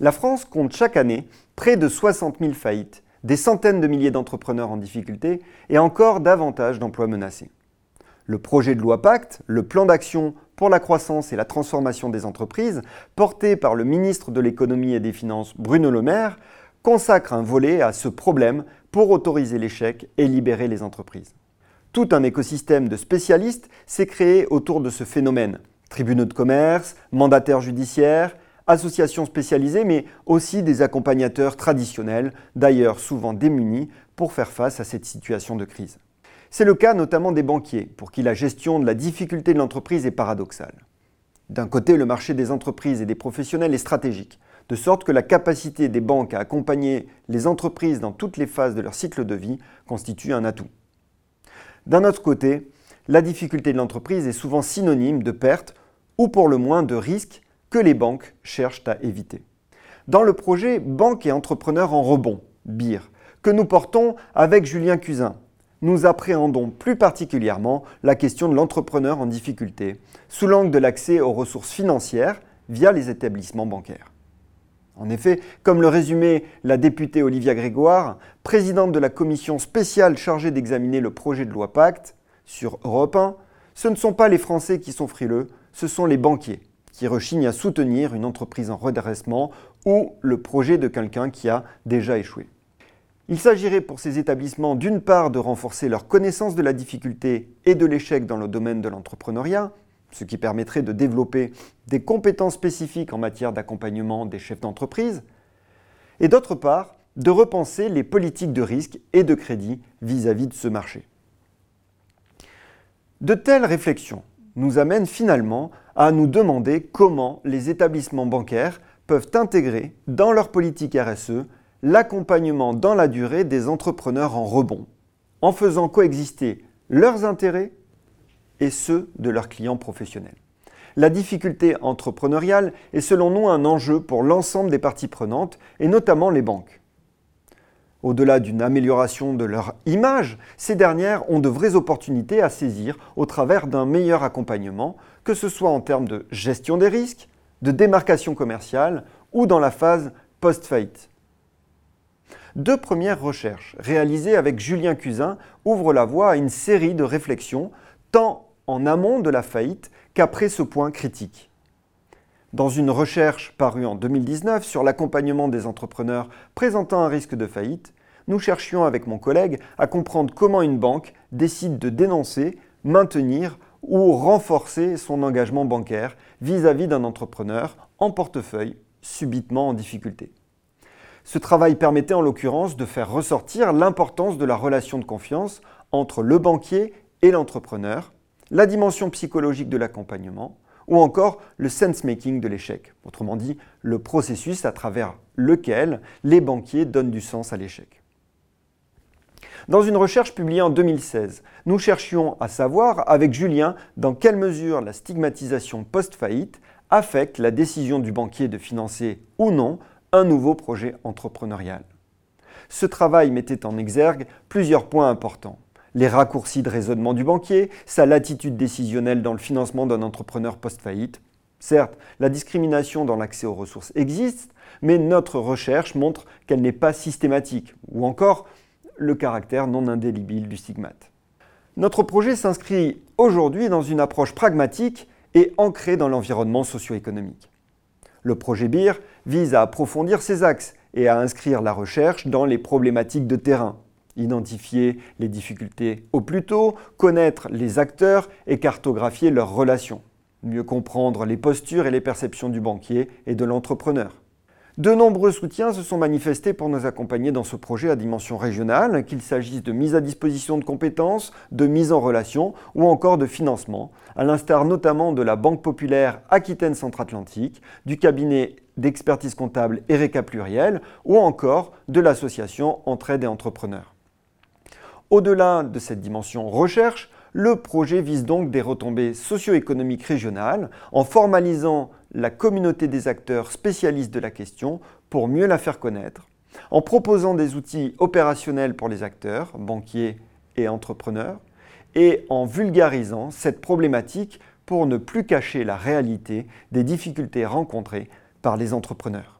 La France compte chaque année près de 60 000 faillites, des centaines de milliers d'entrepreneurs en difficulté et encore davantage d'emplois menacés. Le projet de loi Pacte, le plan d'action pour la croissance et la transformation des entreprises, porté par le ministre de l'économie et des finances Bruno Le Maire, consacre un volet à ce problème pour autoriser l'échec et libérer les entreprises. Tout un écosystème de spécialistes s'est créé autour de ce phénomène. Tribunaux de commerce, mandataires judiciaires, associations spécialisées, mais aussi des accompagnateurs traditionnels, d'ailleurs souvent démunis pour faire face à cette situation de crise. C'est le cas notamment des banquiers, pour qui la gestion de la difficulté de l'entreprise est paradoxale. D'un côté, le marché des entreprises et des professionnels est stratégique, de sorte que la capacité des banques à accompagner les entreprises dans toutes les phases de leur cycle de vie constitue un atout. D'un autre côté, la difficulté de l'entreprise est souvent synonyme de perte ou pour le moins de risque que les banques cherchent à éviter. Dans le projet Banque et entrepreneurs en rebond, BIR, que nous portons avec Julien Cusin, nous appréhendons plus particulièrement la question de l'entrepreneur en difficulté sous l'angle de l'accès aux ressources financières via les établissements bancaires. En effet, comme le résumait la députée Olivia Grégoire, présidente de la commission spéciale chargée d'examiner le projet de loi Pacte sur Europe 1, ce ne sont pas les Français qui sont frileux, ce sont les banquiers qui rechignent à soutenir une entreprise en redressement ou le projet de quelqu'un qui a déjà échoué. Il s'agirait pour ces établissements d'une part de renforcer leur connaissance de la difficulté et de l'échec dans le domaine de l'entrepreneuriat, ce qui permettrait de développer des compétences spécifiques en matière d'accompagnement des chefs d'entreprise, et d'autre part de repenser les politiques de risque et de crédit vis-à-vis de ce marché. De telles réflexions nous amènent finalement à nous demander comment les établissements bancaires peuvent intégrer dans leur politique RSE l'accompagnement dans la durée des entrepreneurs en rebond, en faisant coexister leurs intérêts et ceux de leurs clients professionnels. La difficulté entrepreneuriale est selon nous un enjeu pour l'ensemble des parties prenantes et notamment les banques. Au-delà d'une amélioration de leur image, ces dernières ont de vraies opportunités à saisir au travers d'un meilleur accompagnement, que ce soit en termes de gestion des risques, de démarcation commerciale ou dans la phase post-faillite. Deux premières recherches réalisées avec Julien Cusin ouvrent la voie à une série de réflexions, tant en amont de la faillite qu'après ce point critique. Dans une recherche parue en 2019 sur l'accompagnement des entrepreneurs présentant un risque de faillite, nous cherchions avec mon collègue à comprendre comment une banque décide de dénoncer, maintenir ou renforcer son engagement bancaire vis-à-vis d'un entrepreneur en portefeuille subitement en difficulté. Ce travail permettait en l'occurrence de faire ressortir l'importance de la relation de confiance entre le banquier et l'entrepreneur, la dimension psychologique de l'accompagnement, ou encore le sense-making de l'échec, autrement dit le processus à travers lequel les banquiers donnent du sens à l'échec. Dans une recherche publiée en 2016, nous cherchions à savoir avec Julien dans quelle mesure la stigmatisation post-faillite affecte la décision du banquier de financer ou non un nouveau projet entrepreneurial. Ce travail mettait en exergue plusieurs points importants les raccourcis de raisonnement du banquier, sa latitude décisionnelle dans le financement d'un entrepreneur post-faillite. Certes, la discrimination dans l'accès aux ressources existe, mais notre recherche montre qu'elle n'est pas systématique, ou encore le caractère non indélébile du stigmate. Notre projet s'inscrit aujourd'hui dans une approche pragmatique et ancrée dans l'environnement socio-économique. Le projet BIR vise à approfondir ces axes et à inscrire la recherche dans les problématiques de terrain, identifier les difficultés au plus tôt, connaître les acteurs et cartographier leurs relations, mieux comprendre les postures et les perceptions du banquier et de l'entrepreneur. De nombreux soutiens se sont manifestés pour nous accompagner dans ce projet à dimension régionale, qu'il s'agisse de mise à disposition de compétences, de mise en relation ou encore de financement, à l'instar notamment de la Banque populaire Aquitaine Centre-Atlantique, du cabinet d'expertise comptable Erika Pluriel ou encore de l'association Entraide et Entrepreneurs. Au-delà de cette dimension recherche, le projet vise donc des retombées socio-économiques régionales en formalisant la communauté des acteurs spécialistes de la question pour mieux la faire connaître, en proposant des outils opérationnels pour les acteurs, banquiers et entrepreneurs, et en vulgarisant cette problématique pour ne plus cacher la réalité des difficultés rencontrées par les entrepreneurs.